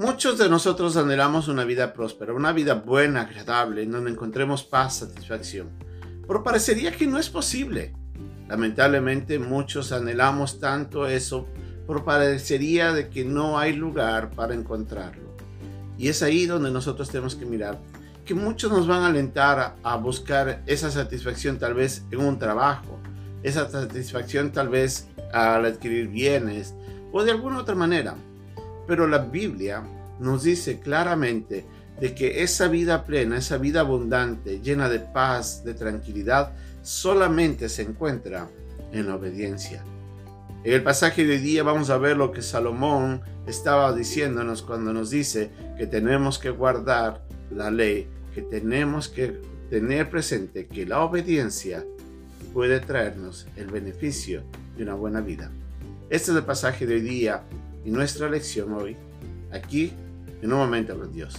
Muchos de nosotros anhelamos una vida próspera, una vida buena, agradable, en donde encontremos paz, satisfacción. Pero parecería que no es posible. Lamentablemente muchos anhelamos tanto eso, pero parecería de que no hay lugar para encontrarlo. Y es ahí donde nosotros tenemos que mirar que muchos nos van a alentar a, buscar esa satisfacción tal vez en un trabajo, esa satisfacción tal vez al adquirir bienes o de alguna otra manera. Pero la Biblia nos dice claramente de que esa vida plena, esa vida abundante, llena de paz, de tranquilidad, solamente se encuentra en la obediencia. En el pasaje de hoy día vamos a ver lo que Salomón estaba diciéndonos cuando nos dice que tenemos que guardar la ley, que tenemos que tener presente que la obediencia puede traernos el beneficio de una buena vida. Este es el pasaje de hoy día y nuestra lección hoy, aquí en un momento con Dios.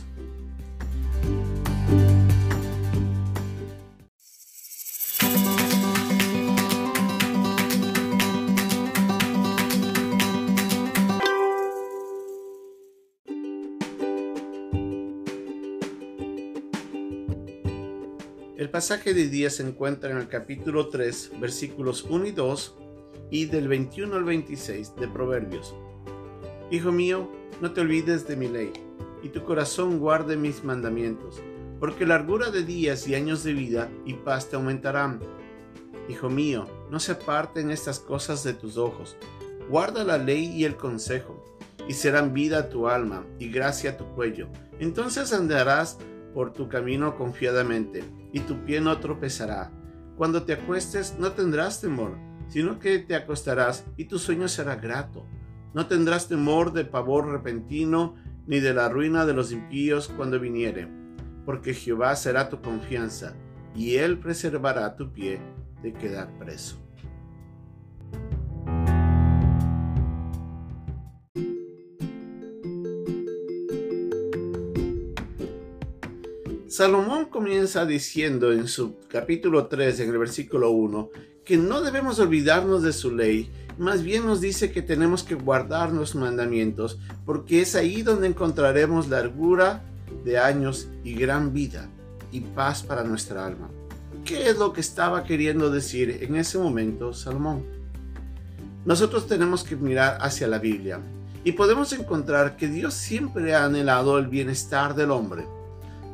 El pasaje de día se encuentra en el capítulo 3, versículos 1 y 2 y del 21 al 26 de Proverbios. Hijo mío, no te olvides de mi ley, y tu corazón guarde mis mandamientos, porque largura de días y años de vida y paz te aumentarán. Hijo mío, no se aparten estas cosas de tus ojos, guarda la ley y el consejo, y serán vida a tu alma y gracia a tu cuello. Entonces andarás por tu camino confiadamente, y tu pie no tropezará. Cuando te acuestes no tendrás temor sino que te acostarás y tu sueño será grato. No tendrás temor de pavor repentino, ni de la ruina de los impíos cuando viniere, porque Jehová será tu confianza, y él preservará tu pie de quedar preso. Salomón comienza diciendo en su capítulo 3, en el versículo 1, que no debemos olvidarnos de su ley, más bien nos dice que tenemos que guardar los mandamientos, porque es ahí donde encontraremos largura de años y gran vida y paz para nuestra alma. ¿Qué es lo que estaba queriendo decir en ese momento Salomón? Nosotros tenemos que mirar hacia la Biblia y podemos encontrar que Dios siempre ha anhelado el bienestar del hombre.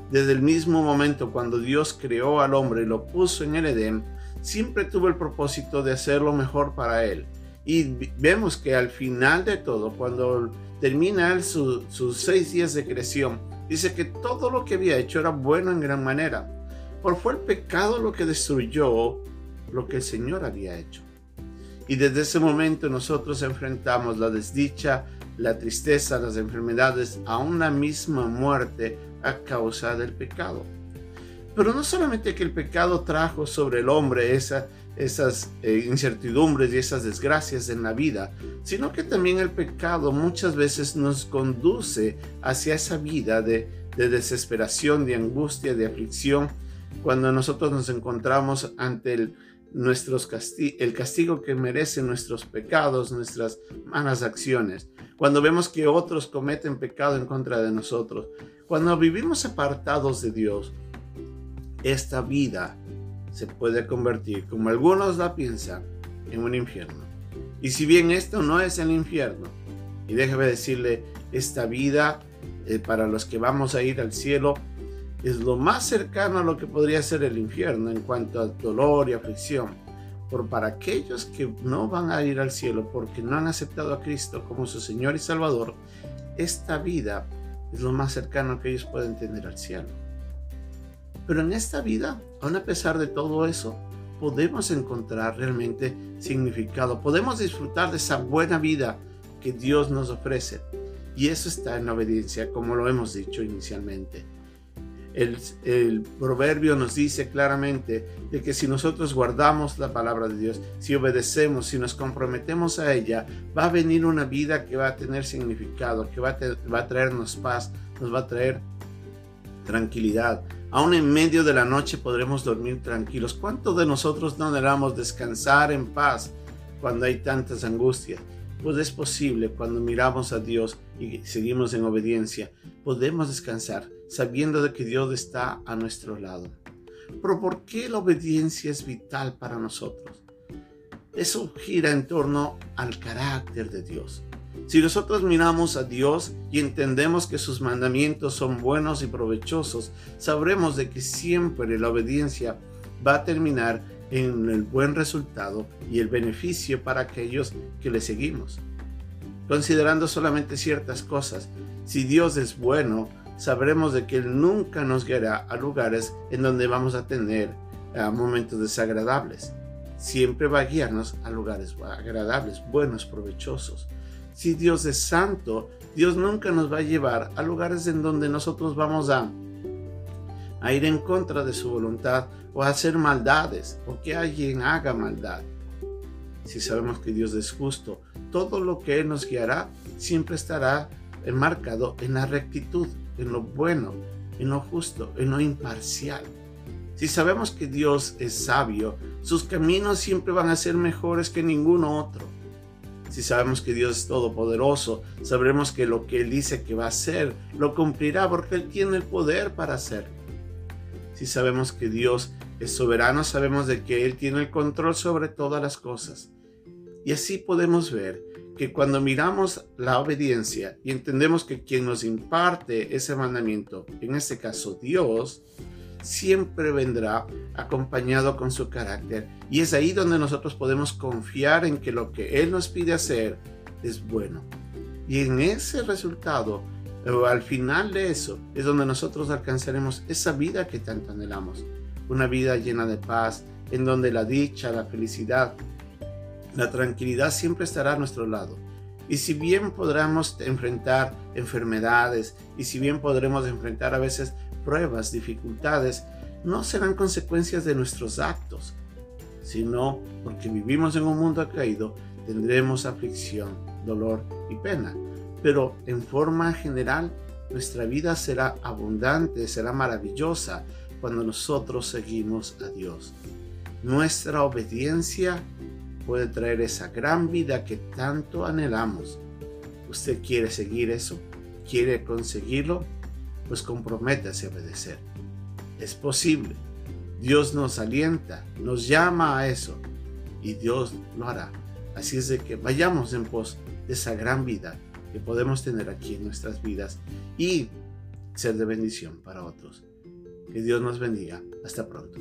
Desde el mismo momento cuando Dios creó al hombre y lo puso en el Edén, siempre tuvo el propósito de hacer lo mejor para él. Y vemos que al final de todo, cuando termina sus seis días de creación, dice que todo lo que había hecho era bueno en gran manera. Por fue el pecado lo que destruyó lo que el Señor había hecho. Y desde ese momento nosotros enfrentamos la desdicha, la tristeza, las enfermedades a una misma muerte a causa del pecado. Pero no solamente que el pecado trajo sobre el hombre esas eh, incertidumbres y esas desgracias en la vida, sino que también el pecado muchas veces nos conduce hacia esa vida de, desesperación, de angustia, de aflicción, cuando nosotros nos encontramos ante el, nuestros el castigo que merecen nuestros pecados, nuestras malas acciones, cuando vemos que otros cometen pecado en contra de nosotros, cuando vivimos apartados de Dios, esta vida se puede convertir, como algunos la piensan, en un infierno. Y si bien esto no es el infierno, y déjeme decirle, esta vida eh, para los que vamos a ir al cielo es lo más cercano a lo que podría ser el infierno en cuanto a dolor y aflicción. Por para aquellos que no van a ir al cielo porque no han aceptado a Cristo como su Señor y Salvador, esta vida es lo más cercano que ellos pueden tener al cielo. Pero en esta vida, aun a pesar de todo eso, podemos encontrar realmente significado, podemos disfrutar de esa buena vida que Dios nos ofrece. Y eso está en la obediencia, como lo hemos dicho inicialmente. El, proverbio nos dice claramente de que si nosotros guardamos la palabra de Dios, si obedecemos, si nos comprometemos a ella, va a venir una vida que va a tener significado, que va a, va a traernos paz, nos va a traer tranquilidad, Aún en medio de la noche podremos dormir tranquilos. ¿Cuántos de nosotros no anhelamos descansar en paz cuando hay tantas angustias? pues es posible cuando miramos a Dios y seguimos en obediencia, podemos descansar sabiendo de que Dios está a nuestro lado. Pero ¿por qué la obediencia es vital para nosotros? Eso gira en torno al carácter de Dios. Si nosotros miramos a Dios y entendemos que sus mandamientos son buenos y provechosos, sabremos de que siempre la obediencia va a terminar en el buen resultado y el beneficio para aquellos que le seguimos. Considerando solamente ciertas cosas, si Dios es bueno, sabremos de que Él nunca nos guiará a lugares en donde vamos a tener eh, momentos desagradables. Siempre va a guiarnos a lugares agradables, buenos, provechosos. Si Dios es santo, Dios nunca nos va a llevar a lugares en donde nosotros vamos a, a ir en contra de su voluntad o a hacer maldades o que alguien haga maldad. Si sabemos que Dios es justo, todo lo que Él nos guiará siempre estará enmarcado en la rectitud, en lo bueno, en lo justo, en lo imparcial. Si sabemos que Dios es sabio, sus caminos siempre van a ser mejores que ninguno otro. Si sabemos que Dios es todopoderoso, sabremos que lo que Él dice que va a hacer, lo cumplirá porque Él tiene el poder para hacerlo. Si sabemos que Dios es soberano, sabemos de que Él tiene el control sobre todas las cosas. Y así podemos ver que cuando miramos la obediencia y entendemos que quien nos imparte ese mandamiento, en este caso Dios, siempre vendrá acompañado con su carácter. Y es ahí donde nosotros podemos confiar en que lo que Él nos pide hacer es bueno. Y en ese resultado, o al final de eso, es donde nosotros alcanzaremos esa vida que tanto anhelamos. Una vida llena de paz, en donde la dicha, la felicidad, la tranquilidad siempre estará a nuestro lado. Y si bien podremos enfrentar enfermedades y si bien podremos enfrentar a veces pruebas, dificultades, no serán consecuencias de nuestros actos, sino porque vivimos en un mundo caído, tendremos aflicción, dolor y pena. Pero en forma general, nuestra vida será abundante, será maravillosa cuando nosotros seguimos a Dios. Nuestra obediencia puede traer esa gran vida que tanto anhelamos. ¿Usted quiere seguir eso? ¿Quiere conseguirlo? Pues comprométase a obedecer. Es posible. Dios nos alienta, nos llama a eso y Dios lo hará. Así es de que vayamos en pos de esa gran vida que podemos tener aquí en nuestras vidas y ser de bendición para otros. Que Dios nos bendiga. Hasta pronto.